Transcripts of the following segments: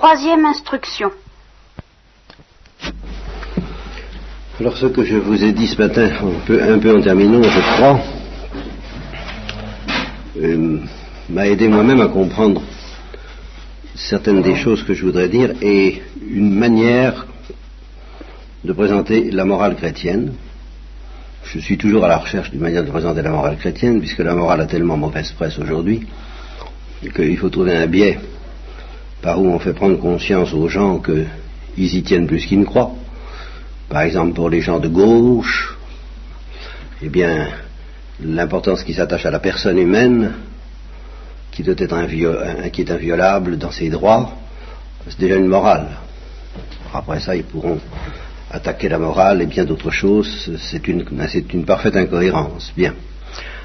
Troisième instruction. Alors ce que je vous ai dit ce matin, un peu, en terminant, je crois, euh, m'a aidé moi-même à comprendre certaines des choses que je voudrais dire et une manière de présenter la morale chrétienne. Je suis toujours à la recherche d'une manière de présenter la morale chrétienne, puisque la morale a tellement mauvaise presse aujourd'hui qu'il faut trouver un biais par où on fait prendre conscience aux gens qu'ils y tiennent plus qu'ils ne croient. Par exemple, pour les gens de gauche, eh bien, l'importance qui s'attache à la personne humaine, qui, doit être qui est inviolable dans ses droits, c'est déjà une morale. Après ça, ils pourront attaquer la morale et bien d'autres choses. C'est une, une parfaite incohérence. Bien.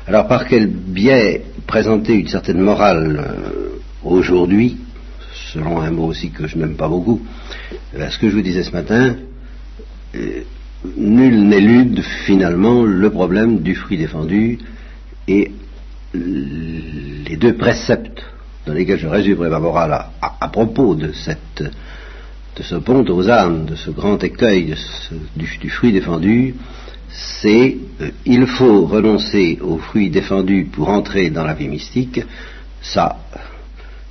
Alors, par quel biais présenter une certaine morale euh, aujourd'hui, selon un mot aussi que je n'aime pas beaucoup, euh, ce que je vous disais ce matin, euh, nul n'élude finalement le problème du fruit défendu et les deux préceptes dans lesquels je résumerai ma morale à, propos de, cette, de ce pont aux âmes, de ce grand écueil du, fruit défendu, c'est euh, il faut renoncer au fruit défendu pour entrer dans la vie mystique. Ça,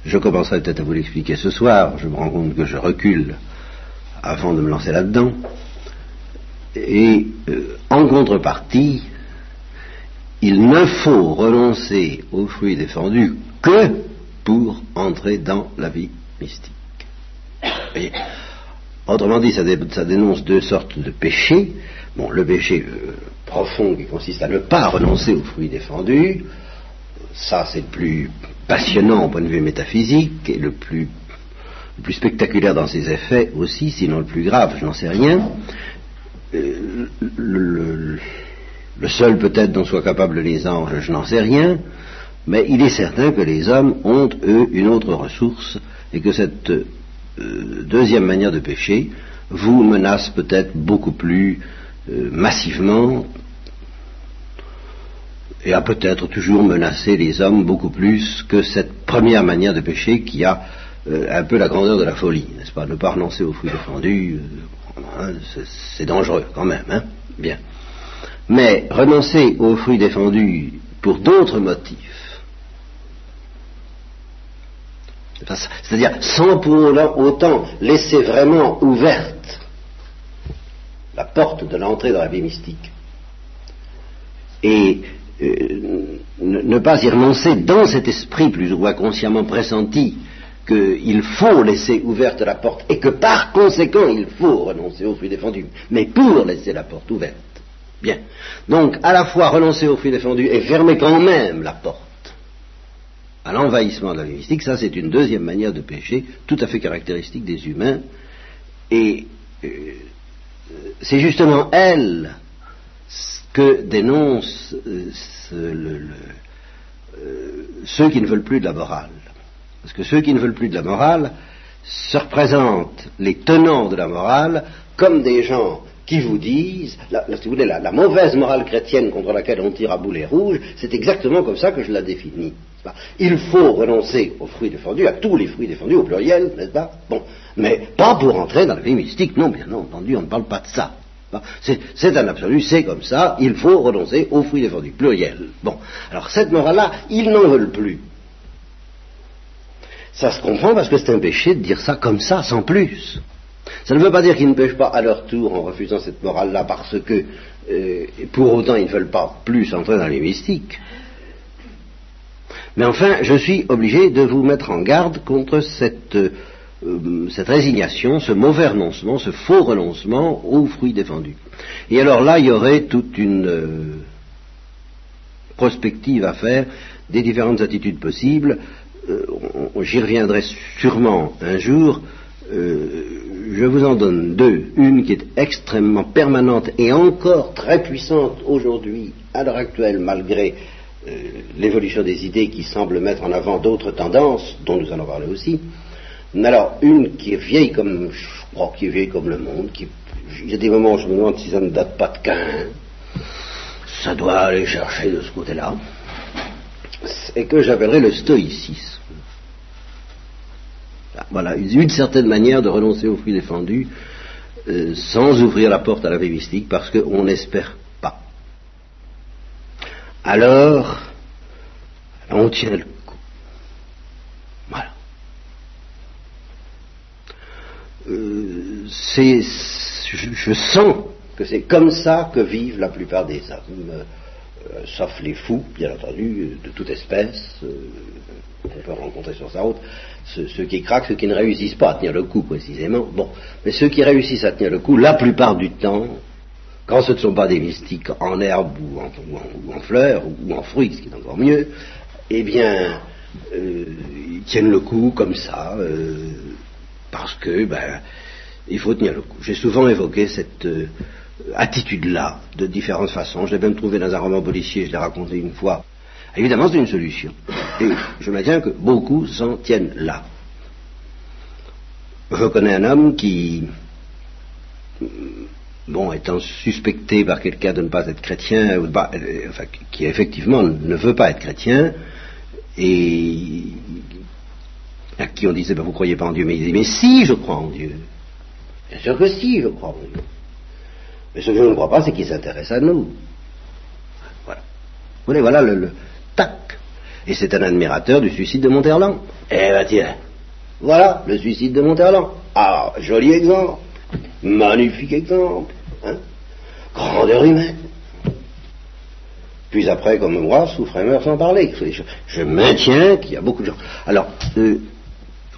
je commencerai peut-être à vous l'expliquer ce soir. Je me rends compte que je recule avant de me lancer là-dedans. Et euh, en contrepartie, il ne faut renoncer aux fruits défendus que pour entrer dans la vie mystique. autrement dit, ça, dénonce deux sortes de péchés. Le péché euh, profond qui consiste à ne pas renoncer aux fruits défendus, ça c'est le plus passionnant au point de vue métaphysique et le plus, le plus spectaculaire dans ses effets aussi, sinon le plus grave, je n'en sais rien. Euh, le, seul peut-être dont soient capables les anges, je n'en sais rien, mais il est certain que les hommes ont, eux, une autre ressource, et que cette euh, deuxième manière de pécher vous menace peut-être beaucoup plus euh, massivement, et a peut-être toujours menacé les hommes beaucoup plus que cette première manière de pécher qui a un peu la grandeur de la folie, n'est-ce pas? Ne pas renoncer aux fruits défendus, Hein, c'est dangereux quand même, hein? Bien. Mais renoncer aux fruits défendus pour d'autres motifs, c'est-à-dire sans pour autant laisser vraiment ouverte la porte de l'entrée dans la vie mystique, et euh, ne pas y renoncer dans cet esprit plus ou moins consciemment pressenti qu'il faut laisser ouverte la porte et que par conséquent il faut renoncer aux fruits défendus, mais pour laisser la porte ouverte. Bien. Donc, à la fois renoncer aux fruits défendus et fermer quand même la porte à l'envahissement de la vie mystique, ça c'est une deuxième manière de pécher tout à fait caractéristique des humains. Et euh, c'est justement elle que dénoncent euh, euh, ceux qui ne veulent plus de la morale. Parce que ceux qui ne veulent plus de la morale se représentent les tenants de la morale comme des gens qui vous disent, la, si vous voulez, la, mauvaise morale chrétienne contre laquelle on tire à boulet rouge, c'est exactement comme ça que je la définis. Il faut renoncer aux fruits défendus, à tous les fruits défendus au pluriel, n'est-ce pas? Bon, mais pas pour entrer dans la vie mystique, non, bien entendu, on ne parle pas de ça. C'est un absolu, c'est comme ça, il faut renoncer aux fruits défendus, pluriel. Bon, alors cette morale-là, ils n'en veulent plus. Ça se comprend parce que c'est un péché de dire ça comme ça, sans plus. Ça ne veut pas dire qu'ils ne pêchent pas à leur tour en refusant cette morale-là parce que, euh, pour autant, ils ne veulent pas plus entrer dans les mystiques. Mais enfin, je suis obligé de vous mettre en garde contre cette, euh, cette résignation, ce mauvais renoncement, ce faux renoncement aux fruits défendus. Et alors là, il y aurait toute une euh, prospective à faire des différentes attitudes possibles. Euh, j'y reviendrai sûrement un jour, je vous en donne deux. Une qui est extrêmement permanente et encore très puissante aujourd'hui, à l'heure actuelle, malgré l'évolution des idées qui semble mettre en avant d'autres tendances, dont nous allons parler aussi. Alors, une qui est vieille comme, je crois, qui est vieille comme le monde, qui, il y a des moments où je me demande si ça ne date pas de Cain. Ça doit aller chercher de ce côté-là et que j'appellerais le stoïcisme. Voilà, une certaine manière de renoncer aux fruits défendus euh, sans ouvrir la porte à la vie mystique parce qu'on n'espère pas. Alors, on tient le coup. Voilà. Euh, c'est, je, sens que c'est comme ça que vivent la plupart des hommes, euh, sauf les fous, bien entendu, de toute espèce, qu'on peut rencontrer sur sa route, ceux, qui craquent, ceux qui ne réussissent pas à tenir le coup précisément. Bon, mais ceux qui réussissent à tenir le coup, la plupart du temps, quand ce ne sont pas des mystiques en herbe ou en, fleurs ou en fruits, ce qui est encore mieux, eh bien, euh, ils tiennent le coup comme ça, euh, parce que, ben, il faut tenir le coup. J'ai souvent évoqué cette euh, attitude-là de différentes façons. Je l'ai même trouvé dans un roman policier, je l'ai raconté une fois. Évidemment, c'est une solution. Et je maintiens que beaucoup s'en tiennent là. Je connais un homme qui, bon, étant suspecté par quelqu'un de ne pas être chrétien, ou enfin, qui effectivement ne veut pas être chrétien, et à qui on disait, ben, vous croyez pas en Dieu, mais il dit, mais si, je crois en Dieu. Bien sûr que si, je crois. Mais ce que je ne crois pas, c'est qu'il s'intéresse à nous. Voilà. Vous voyez, voilà le, tac. Et c'est un admirateur du suicide de Monterland. Eh ben tiens, voilà le suicide de Monterland. Ah, joli exemple. Magnifique exemple. Hein Grandeur humaine. Puis après, comme moi, souffre et meurt sans parler. Je, maintiens qu'il y a beaucoup de gens. Alors, euh,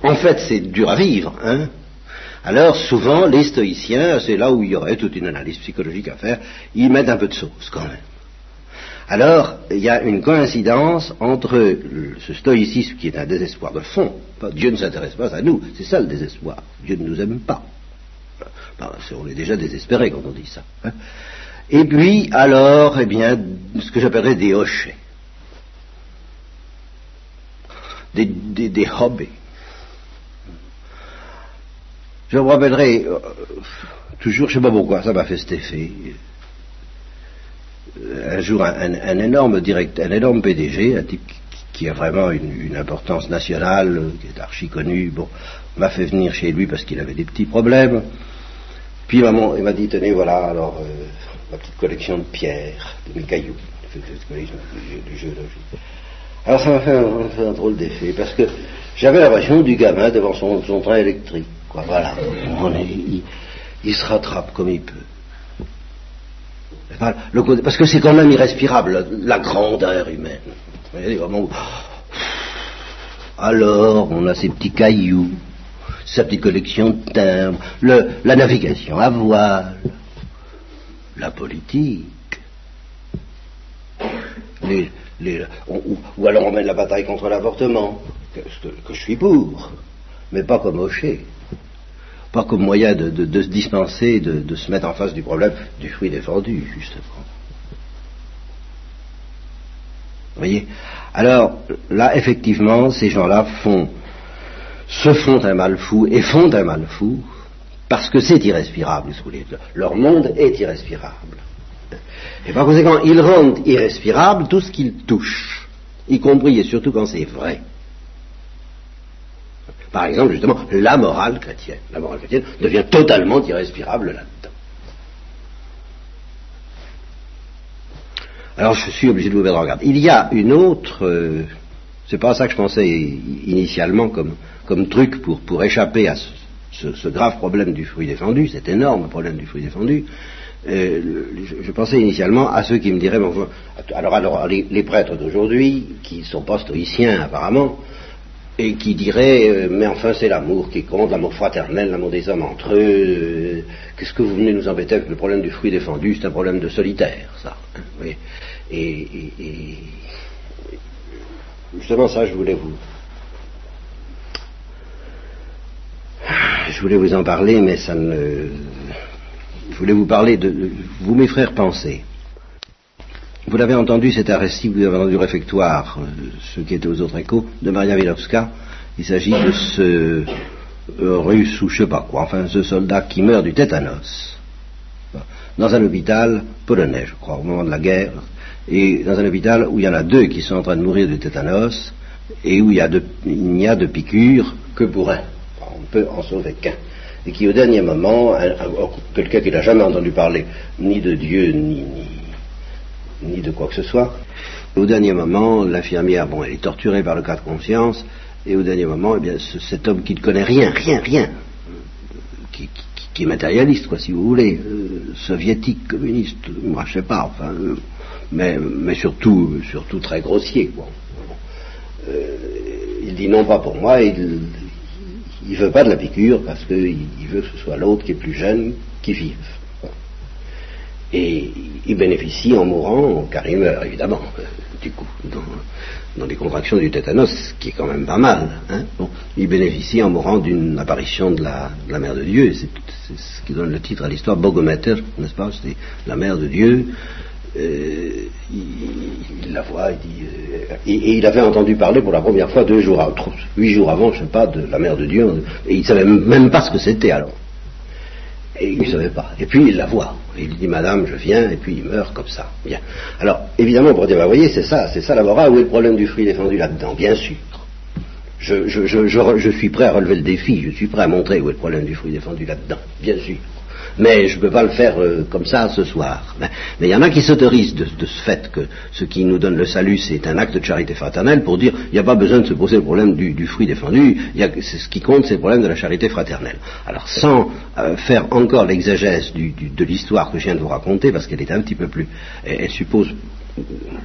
en fait, c'est dur à vivre. Hein alors, souvent, les stoïciens, c'est là où il y aurait toute une analyse psychologique à faire, ils mettent un peu de sauce quand même. Alors, il y a une coïncidence entre ce stoïcisme qui est un désespoir de fond. Dieu ne s'intéresse pas à nous, c'est ça le désespoir. Dieu ne nous aime pas. on est déjà désespéré quand on dit ça. Hein. Et puis, alors, eh bien, ce que j'appellerais des hochets. Des, des, hobbies. Je me rappellerai, euh, toujours, je ne sais pas pourquoi, ça m'a fait cet effet. Un jour, un, énorme direct, un énorme PDG, un type qui, a vraiment une, importance nationale, qui est archi connu, bon, m'a fait venir chez lui parce qu'il avait des petits problèmes. Puis maman, il m'a dit, tenez, voilà, alors, euh, ma petite collection de pierres, de mes cailloux, du géologie. Alors ça m'a fait, un, drôle d'effet, parce que j'avais l'impression du gamin devant son, train électrique. Voilà. il, se rattrape comme il peut. parce que c'est quand même irrespirable, la grandeur humaine. alors, on a ces petits cailloux, sa petite collection de timbres, la navigation à voile, la politique. ou, alors on mène la bataille contre l'avortement, que, je suis pour, mais pas comme Hocher, pas comme moyen de, se dispenser, de, se mettre en face du problème du fruit défendu, justement. Vous voyez? Alors, là, effectivement, ces gens-là font, se font un mal fou et font un mal fou parce que c'est irrespirable, Leur monde est irrespirable. Et par conséquent, ils rendent irrespirable tout ce qu'ils touchent, y compris et surtout quand c'est vrai. Par exemple, justement, la morale chrétienne. La morale chrétienne devient totalement irrespirable là-dedans. Alors je suis obligé de vous mettre en garde. Il y a une autre, euh, c'est pas ça que je pensais initialement comme, comme truc pour, pour échapper à ce, grave problème du fruit défendu, cet énorme problème du fruit défendu, euh, je, pensais initialement à ceux qui me diraient, alors, alors les, prêtres d'aujourd'hui, qui ne sont pas stoïciens apparemment, et qui diraient, euh, mais enfin c'est l'amour qui compte, l'amour fraternel, l'amour des hommes entre eux, euh, qu'est-ce que vous venez nous embêter avec le problème du fruit défendu, c'est un problème de solitaire, ça. Hein, et, justement ça, je voulais vous, je voulais vous en parler, mais ça ne. Je voulais vous parler de. Vous, mes frères, pensez. Vous l'avez entendu, c'est un récit vous avez entendu du réfectoire, euh, ceux qui étaient aux autres échos, de Maria Wilowska. Il s'agit de ce euh, russe ou je sais pas quoi, enfin ce soldat qui meurt du tétanos dans un hôpital polonais, je crois, au moment de la guerre, et dans un hôpital où il y en a deux qui sont en train de mourir du tétanos, et où il, n'y a de piqûres que pour un. peut en sauver qu'un. Et qui, au dernier moment, quelqu'un qui n'a jamais entendu parler ni de Dieu, ni, ni, de quoi que ce soit, au dernier moment, l'infirmière, bon, elle est torturée par le cas de conscience, et au dernier moment, eh bien, cet homme qui ne connaît rien, rien, rien, qui, est matérialiste, quoi, si vous voulez, euh, soviétique, communiste, moi je sais pas, enfin, euh, mais, mais surtout, surtout très grossier, quoi. Euh, il dit non pas pour moi, il ne veut pas de la piqûre parce qu'il veut que ce soit l'autre qui est plus jeune qui vive. Et il bénéficie en mourant, car il meurt évidemment, du coup, dans, les contractions du tétanos, qui est quand même pas mal. Hein. Il bénéficie en mourant d'une apparition de la, Mère de Dieu, c'est ce qui donne le titre à l'histoire, Bogometer, n'est-ce pas? C'est la Mère de Dieu, euh, il, la voit, il dit, euh, et, il avait entendu parler pour la première fois deux jours, huit jours avant, je ne sais pas, de la mère de Dieu, et il ne savait même pas ce que c'était alors. Et il ne savait pas. Et puis il la voit. Il dit, Madame, je viens, et puis il meurt comme ça. Bien. Alors, évidemment, pour dire, voyez, c'est ça, c'est ça la Où est le problème du fruit défendu là-dedans? Bien sûr. Je, je, suis prêt à relever le défi, je suis prêt à montrer où est le problème du fruit défendu là-dedans. Bien sûr mais je ne peux pas le faire euh, comme ça ce soir. Mais il y en a qui s'autorisent de, ce fait que ce qui nous donne le salut, c'est un acte de charité fraternelle pour dire il n'y a pas besoin de se poser le problème du, fruit défendu, ce qui compte, c'est le problème de la charité fraternelle. Alors sans euh, faire encore l'exégèse de l'histoire que je viens de vous raconter, parce qu'elle est un petit peu plus, elle suppose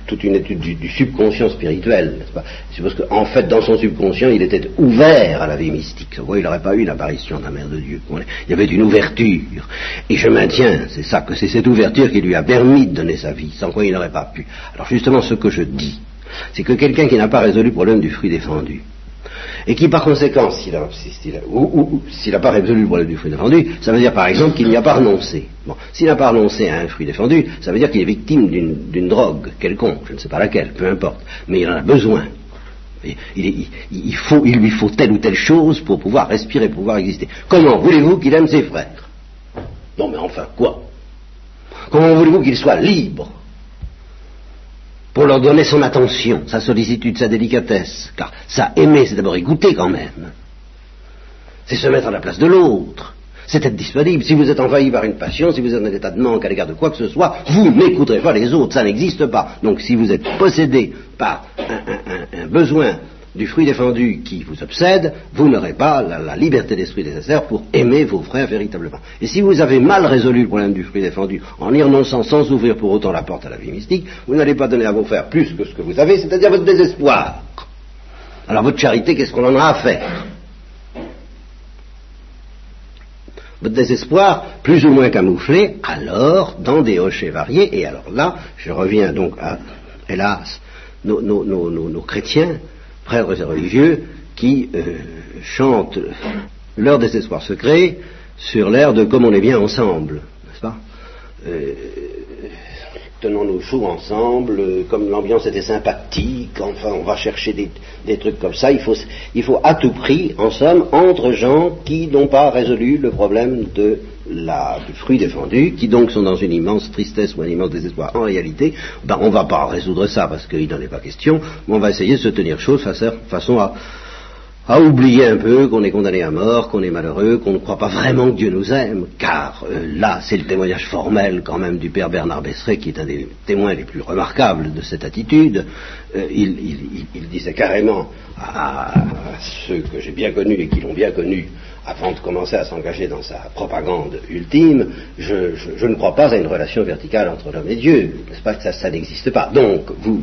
toute une étude du, subconscient spirituel, n'est-ce pas? C'est parce qu'en fait, dans son subconscient, il était ouvert à la vie mystique. il n'aurait pas eu l'apparition de la Mère de Dieu. Il y avait une ouverture. Et je maintiens, c'est ça, que c'est cette ouverture qui lui a permis de donner sa vie, sans quoi il n'aurait pas pu. Alors justement, ce que je dis, c'est que quelqu'un qui n'a pas résolu le problème du fruit défendu, et qui par conséquent, s'il n'a pas résolu le problème du fruit défendu, ça veut dire par exemple qu'il n'y a pas renoncé. Bon, s'il n'a pas renoncé à un fruit défendu, ça veut dire qu'il est victime d'une drogue quelconque, je ne sais pas laquelle, peu importe, mais il en a besoin. Il, il lui faut telle ou telle chose pour pouvoir respirer, pour pouvoir exister. Comment voulez-vous qu'il aime ses frères? Non mais enfin, quoi? Comment voulez-vous qu'il soit libre? Pour leur donner son attention, sa sollicitude, sa délicatesse. Car ça, aimer, c'est d'abord écouter quand même. C'est se mettre à la place de l'autre. C'est être disponible. Si vous êtes envahi par une passion, si vous êtes en état de manque à l'égard de quoi que ce soit, vous n'écouterez pas les autres. Ça n'existe pas. Donc si vous êtes possédé par un besoin du fruit défendu qui vous obsède, vous n'aurez pas la, liberté d'esprit nécessaire pour aimer vos frères véritablement. Et si vous avez mal résolu le problème du fruit défendu en y renonçant sans ouvrir pour autant la porte à la vie mystique, vous n'allez pas donner à vos frères plus que ce que vous avez, c'est-à-dire votre désespoir. Alors votre charité, qu'est-ce qu'on en a à faire? Votre désespoir, plus ou moins camouflé, alors dans des hochets variés, et alors là, je reviens donc à, hélas, nos chrétiens prêtres et religieux qui euh, chantent leur désespoir secret sur l'air de comme on est bien ensemble, n'est-ce pas? Euh, Tenons-nous chaud ensemble, comme l'ambiance était sympathique, enfin on va chercher des, trucs comme ça, il faut, il faut à tout prix, en somme, entre gens qui n'ont pas résolu le problème de la, du fruit défendu, qui donc sont dans une immense tristesse ou un immense désespoir. En réalité, ben, on ne va pas résoudre ça parce qu'il n'en est pas question, mais on va essayer de se tenir chaud façon à, à oublier un peu qu'on est condamné à mort, qu'on est malheureux, qu'on ne croit pas vraiment que Dieu nous aime, car euh, là, c'est le témoignage formel quand même du père Bernard Besseret, qui est un des témoins les plus remarquables de cette attitude. Euh, il, disait carrément à, ceux que j'ai bien connus et qui l'ont bien connu avant de commencer à s'engager dans sa propagande ultime, je, ne crois pas à une relation verticale entre l'homme et Dieu. N'est-ce pas? Que ça, n'existe pas Donc, vous,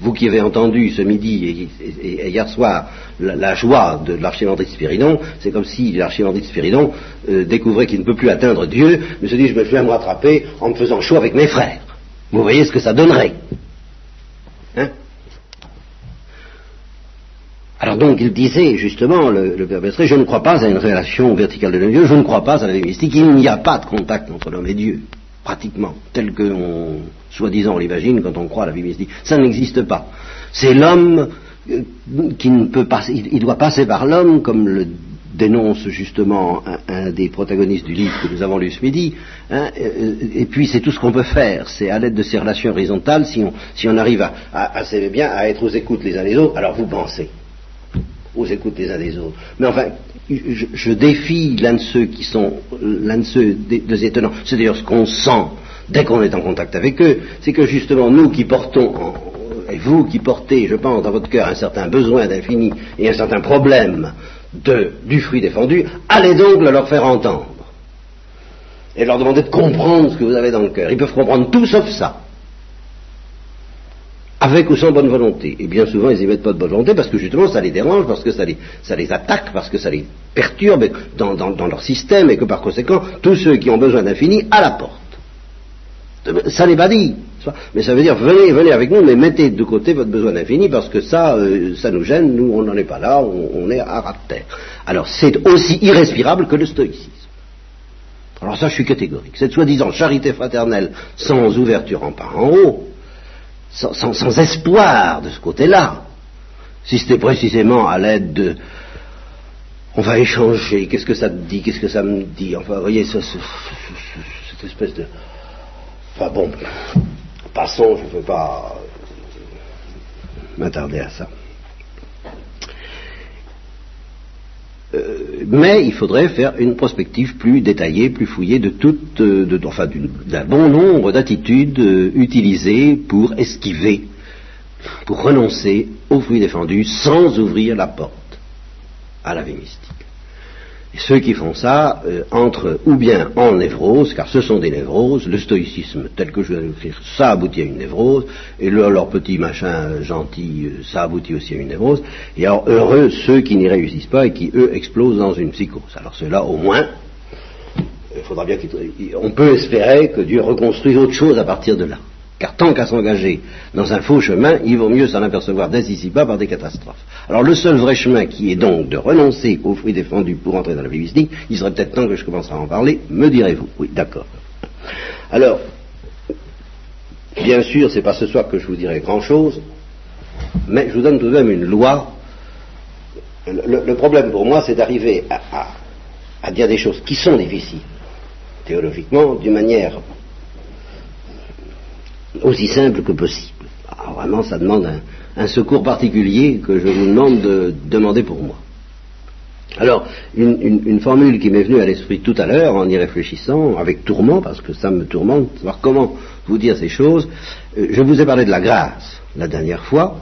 vous, qui avez entendu ce midi et, hier soir la, joie de l'archivandrite Spiridon, c'est comme si l'archivandrite Spiridon euh, découvrait qu'il ne peut plus atteindre Dieu, mais se dit je à me rattraper en me faisant chaud avec mes frères. Vous voyez ce que ça donnerait? Alors donc il disait justement, le, le Père je ne crois pas à une relation verticale de Dieu, je ne crois pas à la vie mystique, il n'y a pas de contact entre l'homme et Dieu, pratiquement, tel que soi-disant, on l'imagine quand on croit à la vie mystique. Ça n'existe pas. C'est l'homme euh, qui ne peut pas, il, doit passer par l'homme, comme le dénonce justement un, des protagonistes du livre que nous avons lu ce midi, hein, euh, et puis c'est tout ce qu'on peut faire, c'est à l'aide de ces relations horizontales, si on, arrive à, assez bien à être aux écoutes les uns des autres, alors vous pensez aux écoutes les uns des autres. Mais enfin, je, défie l'un de ceux qui sont l'un de ceux des, étonnants. C'est d'ailleurs ce qu'on sent dès qu'on est en contact avec eux, c'est que justement nous qui portons, et vous qui portez, je pense, dans votre cœur un certain besoin d'infini et un certain problème de, du fruit défendu, allez donc le leur faire entendre. Et leur demander de comprendre ce que vous avez dans le cœur. Ils peuvent comprendre tout sauf ça avec ou sans bonne volonté. Et bien souvent, ils n'y mettent pas de bonne volonté parce que justement, ça les dérange, parce que ça les, ça les attaque, parce que ça les perturbe dans, dans, leur système et que par conséquent, tous ceux qui ont besoin d'infini, à la porte. Ça n'est pas dit. Mais ça veut dire, venez, venez avec nous, mais mettez de côté votre besoin d'infini parce que ça, euh, ça nous gêne, nous, on n'en est pas là, on, est à ras de terre. Alors, c'est aussi irrespirable que le stoïcisme. Alors ça, je suis catégorique. Cette soi-disant charité fraternelle sans ouverture en bas en haut, sans, espoir de ce côté-là. Si c'était précisément à l'aide de on va échanger, qu'est-ce que ça te dit, qu'est-ce que ça me dit, enfin, vous voyez, cette espèce de... Enfin bon, passons, je ne veux pas m'attarder à ça. Euh, mais il faudrait faire une prospective plus détaillée, plus fouillée de toute, euh, enfin d'un bon nombre d'attitudes euh, utilisées pour esquiver, pour renoncer aux fruits défendus sans ouvrir la porte à la vie mystique. Ceux qui font ça euh, entrent ou bien en névrose, car ce sont des névroses, le stoïcisme tel que je viens d'écrire, ça aboutit à une névrose, et leur petit machin gentil, euh, ça aboutit aussi à une névrose, et alors heureux ceux qui n'y réussissent pas et qui, eux, explosent dans une psychose. Alors ceux-là, au moins, il faudra bien qu'on peut espérer que Dieu reconstruise autre chose à partir de là. Car tant qu'à s'engager dans un faux chemin, il vaut mieux s'en apercevoir dès ici pas par des catastrophes. Alors le seul vrai chemin qui est donc de renoncer aux fruits défendus pour entrer dans la mystique, il serait peut-être temps que je commence à en parler, me direz-vous? Oui, d'accord. Alors, bien sûr, c'est pas ce soir que je vous dirai grand-chose, mais je vous donne tout de même une loi. Le, problème pour moi, c'est d'arriver à dire des choses qui sont difficiles, théologiquement, d'une manière aussi simple que possible. Ah, vraiment, ça demande un, secours particulier que je vous demande de demander pour moi. Alors, une, formule qui m'est venue à l'esprit tout à l'heure en y réfléchissant, avec tourment, parce que ça me tourmente, savoir comment vous dire ces choses. Euh, je vous ai parlé de la grâce la dernière fois.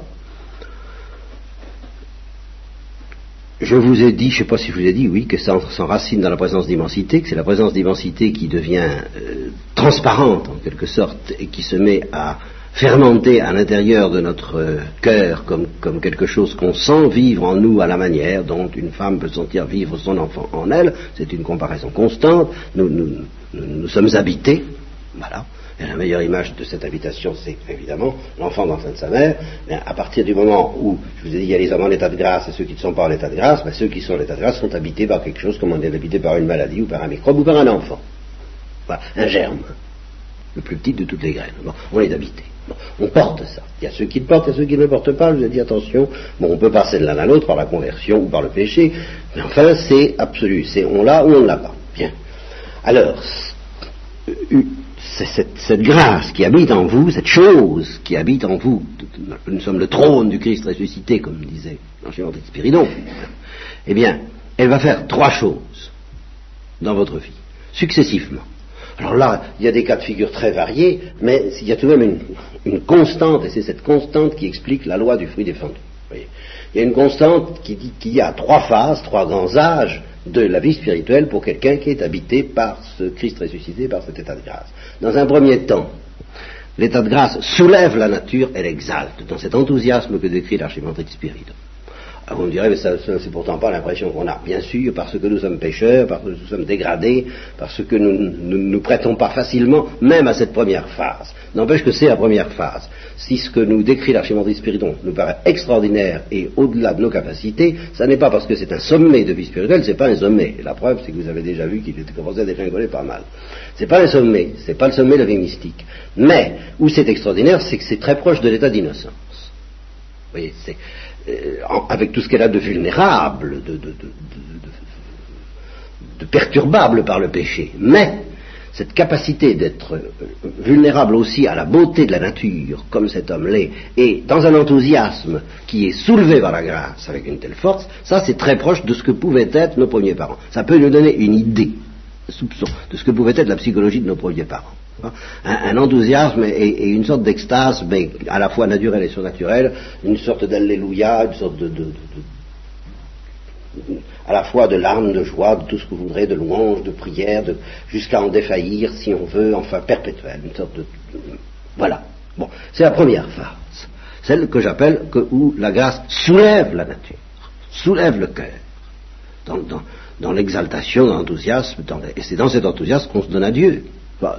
Je vous ai dit, je ne sais pas si je vous ai dit, oui, que ça s'enracine dans la présence d'immensité, que c'est la présence d'immensité qui devient euh, transparente en quelque sorte et qui se met à fermenter à l'intérieur de notre euh, cœur comme, quelque chose qu'on sent vivre en nous à la manière dont une femme peut sentir vivre son enfant en elle. C'est une comparaison constante. Nous sommes habités, voilà. La meilleure image de cette habitation, c'est évidemment l'enfant dans de sa mère. Mais à partir du moment où, je vous ai dit, il y a les hommes en état de grâce et ceux qui ne sont pas en état de grâce, ben, ceux qui sont en état de grâce sont habités par quelque chose, comme on est habité par une maladie ou par un microbe ou par un enfant. Un germe, le plus petit de toutes les graines. Bon, on est habité. on porte ça. Il y a ceux qui le portent et ceux qui ne le portent pas. Je vous ai dit attention. Bon, on peut passer de l'un à l'autre par la conversion ou par le péché, mais enfin, c'est absolu. C'est on l'a ou on ne l'a pas. Bien. Alors, c'est cette, grâce qui habite en vous, cette chose qui habite en vous, nous sommes le trône du Christ ressuscité, comme disait l'enseignement de Spiridon, eh bien, elle va faire trois choses dans votre vie, successivement. Alors là, il y a des cas de figure très variés, mais il y a tout de même une, constante, et c'est cette constante qui explique la loi du fruit défendu. Il y a une constante qui dit qu'il y a trois phases, trois grands âges de la vie spirituelle pour quelqu'un qui est habité par ce Christ ressuscité, par cet état de grâce. Dans un premier temps, l'état de grâce soulève la nature et l'exalte, dans cet enthousiasme que décrit l'archimandrite Spiridon. Ah, vous me direz, mais c'est pourtant pas l'impression qu'on a. Bien sûr, parce que nous sommes pécheurs, parce que nous sommes dégradés, parce que nous ne nous, prêtons pas facilement, même à cette première phase. N'empêche que c'est la première phase. Si ce que nous décrit l'archimandrite Spiridon nous paraît extraordinaire et au-delà de nos capacités, ça n'est pas parce que c'est un sommet de vie spirituelle, c'est pas un sommet. la preuve, c'est que vous avez déjà vu qu'il était commencé à dégringoler pas mal. C'est pas un sommet, c'est pas le sommet de la vie mystique. Mais, où c'est extraordinaire, c'est que c'est très proche de l'état d'innocence. Vous voyez, avec tout ce qu'elle a de vulnérable, de, perturbable par le péché. Mais cette capacité d'être euh, vulnérable aussi à la beauté de la nature, comme cet homme l'est, et dans un enthousiasme qui est soulevé par la grâce avec une telle force, ça c'est très proche de ce que pouvaient être nos premiers parents. Ça peut nous donner une idée, un soupçon, de ce que pouvait être la psychologie de nos premiers parents. Un, enthousiasme et, une sorte d'extase, mais à la fois naturelle et surnaturelle, une sorte d'alléluia, une sorte de à la fois de larmes, de joie, de tout ce que vous voudrez, de louanges, de prières, jusqu'à en défaillir, si on veut, enfin perpétuelle, une sorte de... Voilà. Bon, c'est la première phase, celle que j'appelle où la grâce soulève la nature, soulève le cœur, dans, l'exaltation, dans l'enthousiasme, et c'est dans cet enthousiasme qu'on se donne à Dieu.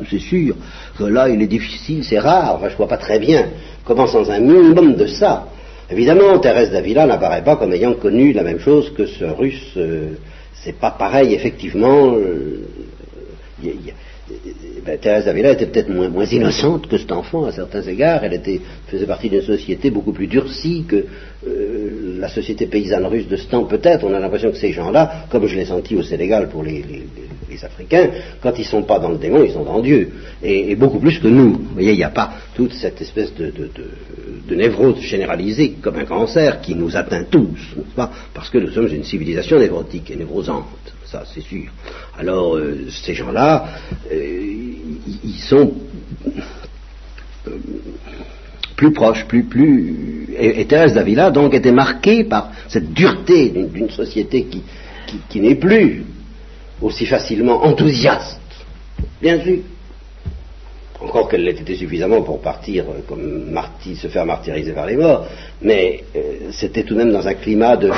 C'est sûr que là, il est difficile, c'est rare, je vois pas très bien comment sans un minimum de ça, Évidemment, Thérèse d'Avila n'apparaît pas comme ayant connu la même chose que ce russe. Euh, c'est pas pareil, effectivement. Euh, ben, Thérèse d'Avila était peut-être moins, moins, innocente que cet enfant à certains égards. Elle était, faisait partie d'une société beaucoup plus durcie que euh, la société paysanne russe de ce temps. Peut-être, on a l'impression que ces gens-là, comme je l'ai senti au Sénégal pour les, Africains, quand ils ne sont pas dans le démon, ils sont dans Dieu. Et, beaucoup plus que nous. Vous voyez, il n'y a pas toute cette espèce de, de, névrose généralisée comme un cancer qui nous atteint tous, pas? Parce que nous sommes une civilisation névrotique et névrosante ça c'est sûr. Alors euh, ces gens-là, euh, ils sont euh, plus proches, plus plus. Et, Thérèse d'Avila donc était marquée par cette dureté d'une société qui, n'est plus aussi facilement enthousiaste, bien sûr. Encore qu'elle l'ait été suffisamment pour partir comme se faire martyriser par les morts, mais c'était tout de même dans un climat de,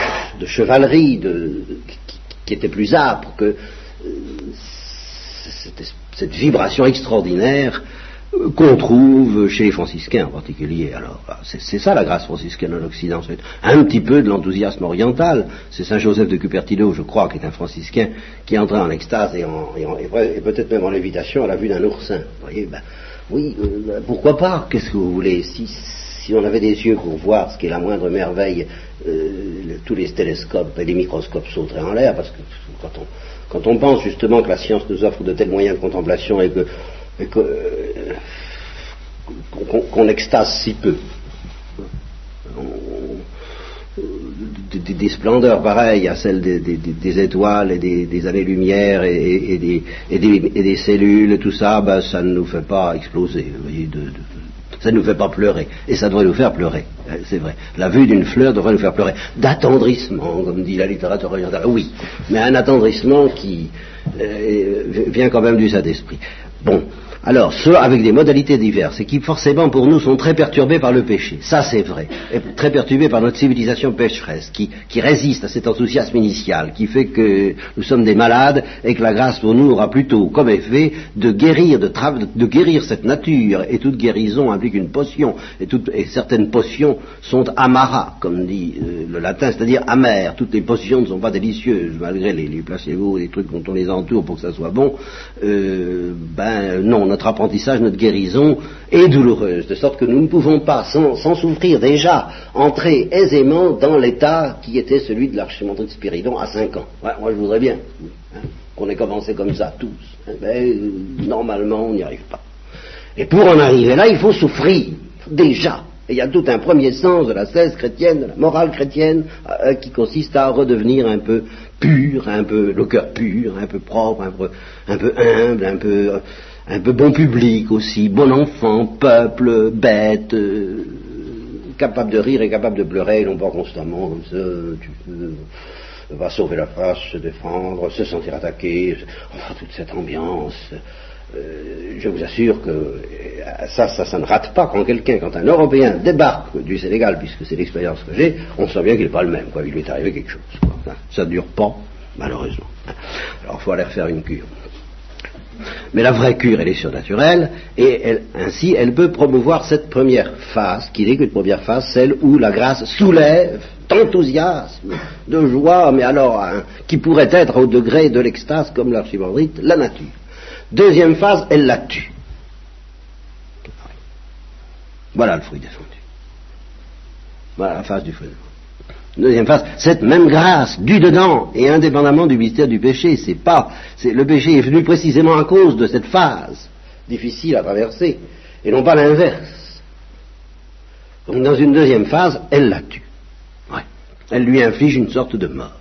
chevalerie, qui était plus âpre que euh, cette, vibration extraordinaire euh, qu'on trouve chez les franciscains en particulier. Alors, ah, c'est ça la grâce franciscaine en Occident, c'est un petit peu de l'enthousiasme oriental. C'est Saint Joseph de Cupertino, je crois, qui est un franciscain, qui entré en extase et, peut-être même en lévitation à la vue d'un oursin. Vous voyez, ben, oui, euh, pourquoi pas? Qu'est-ce que vous voulez? Si, si on avait des yeux pour voir ce qui est la moindre merveille euh, tous les télescopes et les microscopes sauteraient en l'air, parce que quand on, pense justement que la science nous offre de tels moyens de contemplation et que, euh, qu'on, extase si peu, des, splendeurs pareilles à celles des, étoiles et des, années-lumière et, des, cellules, tout ça, ben, ça ne nous fait pas exploser. Ça ne nous fait pas pleurer. Et ça devrait nous faire pleurer, euh, c'est vrai. La vue d'une fleur devrait nous faire pleurer. D'attendrissement, comme dit la littérature orientale. Oui, mais un attendrissement qui euh, vient quand même du Saint-Esprit. Bon, alors, ceux avec des modalités diverses et qui forcément pour nous sont très perturbés par le péché, ça c'est vrai, et très perturbés par notre civilisation pécheresse, qui, résiste à cet enthousiasme initial, qui fait que nous sommes des malades et que la grâce pour nous aura plutôt comme effet de guérir, de, de guérir cette nature, et toute guérison implique une potion, et, et certaines potions sont amara, comme dit euh, le latin, c'est-à-dire amères, toutes les potions ne sont pas délicieuses, malgré les, les placebos et les trucs dont on les entoure pour que ça soit bon, euh, ben non, notre apprentissage, notre guérison est douloureuse, de sorte que nous ne pouvons pas, sans, souffrir déjà, entrer aisément dans l'état qui était celui de l'archimandrite de Spiridon à 5 ans. moi, je voudrais bien hein, qu'on ait commencé comme ça, tous. Mais euh, normalement, on n'y arrive pas. Et pour en arriver là, il faut souffrir, déjà. Et il y a tout un premier sens de la cesse chrétienne, de la morale chrétienne, euh, qui consiste à redevenir un peu pur, un peu le cœur pur, un peu propre, un peu, un peu humble, un peu un peu bon public aussi, bon enfant, peuple, bête, euh, capable de rire et capable de pleurer, non pas constamment tu peux, va sauver la face, se défendre, se sentir attaqué, enfin toute cette ambiance. Euh, je vous assure que euh, ça, ça, ça ne rate pas quand quelqu'un, quand un Européen débarque du Sénégal, puisque c'est l'expérience que j'ai, on sent bien qu'il n'est pas le même, quoi. Il lui est arrivé quelque chose. Ça ne dure pas, malheureusement. Alors il faut aller refaire une cure. Mais la vraie cure, elle est surnaturelle, et ainsi, elle peut promouvoir cette première phase, qui n'est qu'une première phase, celle où la grâce soulève d'enthousiasme, de joie, mais alors, hein, qui pourrait être au degré de l'extase, comme l'archimandrite, la nature. Deuxième phase, elle la tue. Voilà le fruit défendu. Voilà la phase du fruit Deuxième phase, cette même grâce, du dedans et indépendamment du mystère du péché. C'est pas, le péché est venu précisément à cause de cette phase difficile à traverser, et non pas l'inverse. Donc dans une deuxième phase, elle la tue. Elle lui inflige une sorte de mort.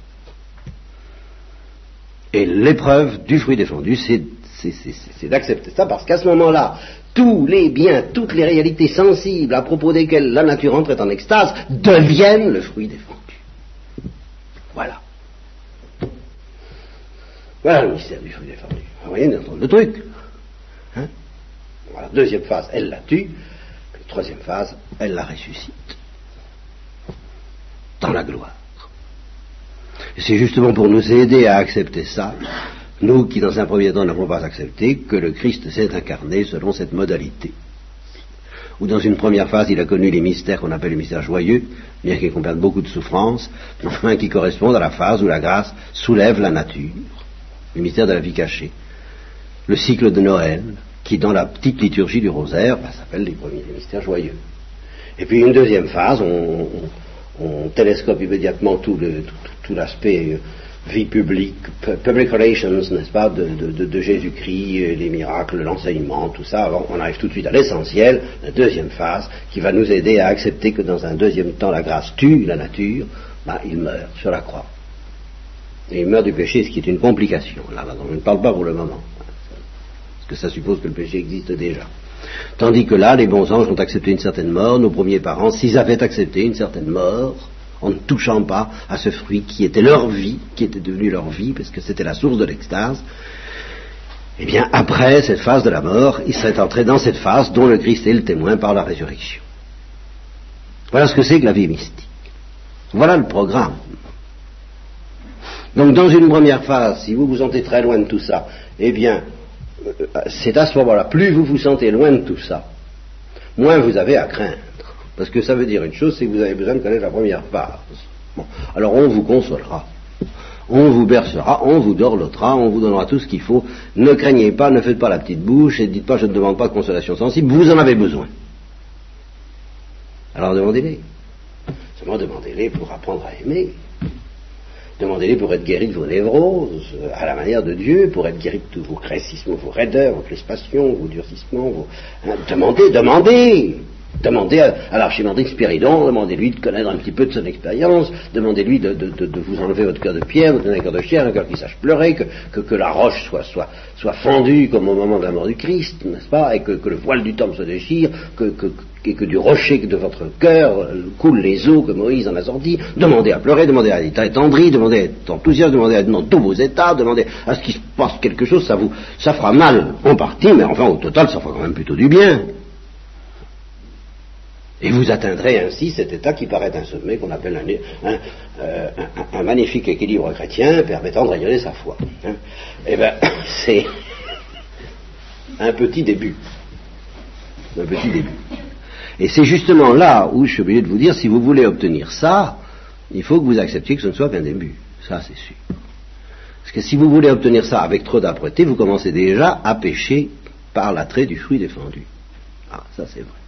Et l'épreuve du fruit défendu, c'est, c'est d'accepter ça, parce qu'à ce moment-là, tous les biens, toutes les réalités sensibles à propos desquelles la nature entrait en extase deviennent le fruit défendu. Voilà. Voilà le mystère du fruit défendu. Vous voyez le truc. Hein voilà. Deuxième phase, elle la tue. Troisième phase, elle la ressuscite. Dans la gloire. Et c'est justement pour nous aider à accepter ça, nous qui dans un premier temps n'avons pas accepté, que le Christ s'est incarné selon cette modalité où dans une première phase il a connu les mystères qu'on appelle les mystères joyeux, bien qu'ils comprennent beaucoup de souffrances, enfin qui correspondent à la phase où la grâce soulève la nature, le mystère de la vie cachée, le cycle de Noël, qui dans la petite liturgie du rosaire bah, s'appelle les premiers mystères joyeux. Et puis une deuxième phase, on, télescope immédiatement tout l'aspect euh, vie publique, public relations, n'est-ce pas, de, Jésus-Christ, les miracles, l'enseignement, tout ça. on arrive tout de suite à l'essentiel, la deuxième phase, qui va nous aider à accepter que dans un deuxième temps, la grâce tue la nature. Bah, il meurt sur la croix. Il meurt du péché, ce qui est une complication. Là, on ne parle pas pour le moment. Parce que ça suppose que le péché existe déjà. Tandis que là, les bons anges ont accepté une certaine mort, nos premiers parents, s'ils avaient accepté une certaine mort, en ne touchant pas à ce fruit qui était leur vie, qui était devenu leur vie, parce que c'était la source de l'extase, eh bien, après cette phase de la mort, ils seraient entrés dans cette phase dont le Christ est le témoin par la résurrection. Voilà ce que c'est que la vie mystique. Voilà le programme. Donc, dans une première phase, si vous vous sentez très loin de tout ça, eh bien, euh, c'est à ce moment-là, plus vous vous sentez loin de tout ça, moins vous avez à craindre. Parce que ça veut dire une chose, c'est que vous avez besoin de connaître la première phase. Bon. Alors on vous consolera, on vous bercera, on vous dorlotera, on vous donnera tout ce qu'il faut. Ne craignez pas, ne faites pas la petite bouche et dites pas je ne demande pas de consolation sensible, vous en avez besoin. Alors demandez-les. Seulement demandez-les pour apprendre à aimer. Demandez-les pour être guéri de vos névroses, à la manière de Dieu, pour être guéri de tous vos craissismes, vos raideurs, vos crispations, vos durcissements. Vos... Demandez, demandez Demandez à, l'archimandrite Spiridon, demandez-lui de connaître un petit peu de son expérience, demandez-lui de, vous enlever votre cœur de pierre, de donner un cœur de chair, un cœur qui sache pleurer, que, la roche soit, fendue comme au moment de la mort du Christ, n'est-ce pas, et que, le voile du temple se déchire, que, et que du rocher de votre cœur coulent les eaux que Moïse en a sorti. Demandez à pleurer, demandez à être attendri, demandez à être enthousiaste, demandez à être dans tous vos états, demandez à ce qu'il se passe quelque chose, ça vous, ça fera mal en partie, mais enfin au total, ça fera quand même plutôt du bien. Et vous atteindrez ainsi cet état qui paraît un sommet qu'on appelle euh, un, magnifique équilibre chrétien permettant de rayonner sa foi. Hein. Eh bien, c'est un petit début. Un petit début. Et c'est justement là où je suis obligé de vous dire, si vous voulez obtenir ça, il faut que vous acceptiez que ce ne soit qu'un début. Ça, c'est sûr. Parce que si vous voulez obtenir ça avec trop d'âpreté, vous commencez déjà à pécher par l'attrait du fruit défendu. Ah, ça c'est vrai.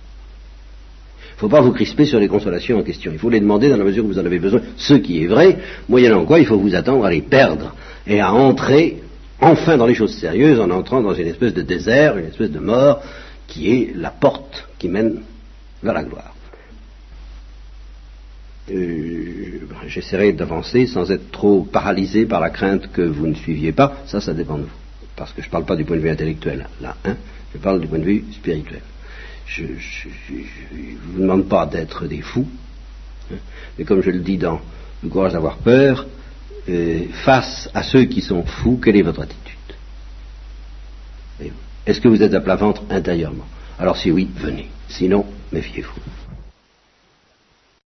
Il ne faut pas vous crisper sur les consolations en question. Il faut les demander dans la mesure où vous en avez besoin. Ce qui est vrai, moyennant quoi il faut vous attendre à les perdre et à entrer enfin dans les choses sérieuses en entrant dans une espèce de désert, une espèce de mort qui est la porte qui mène vers la gloire. Euh, j'essaierai d'avancer sans être trop paralysé par la crainte que vous ne suiviez pas. Ça, ça dépend de vous. Parce que je ne parle pas du point de vue intellectuel, là. Hein. je parle du point de vue spirituel je ne vous demande pas d'être des fous, hein. mais comme je le dis dans Le courage d'avoir peur, euh, face à ceux qui sont fous, quelle est votre attitude? Est-ce que vous êtes à plat ventre intérieurement? Alors si oui, venez. Sinon, méfiez-vous.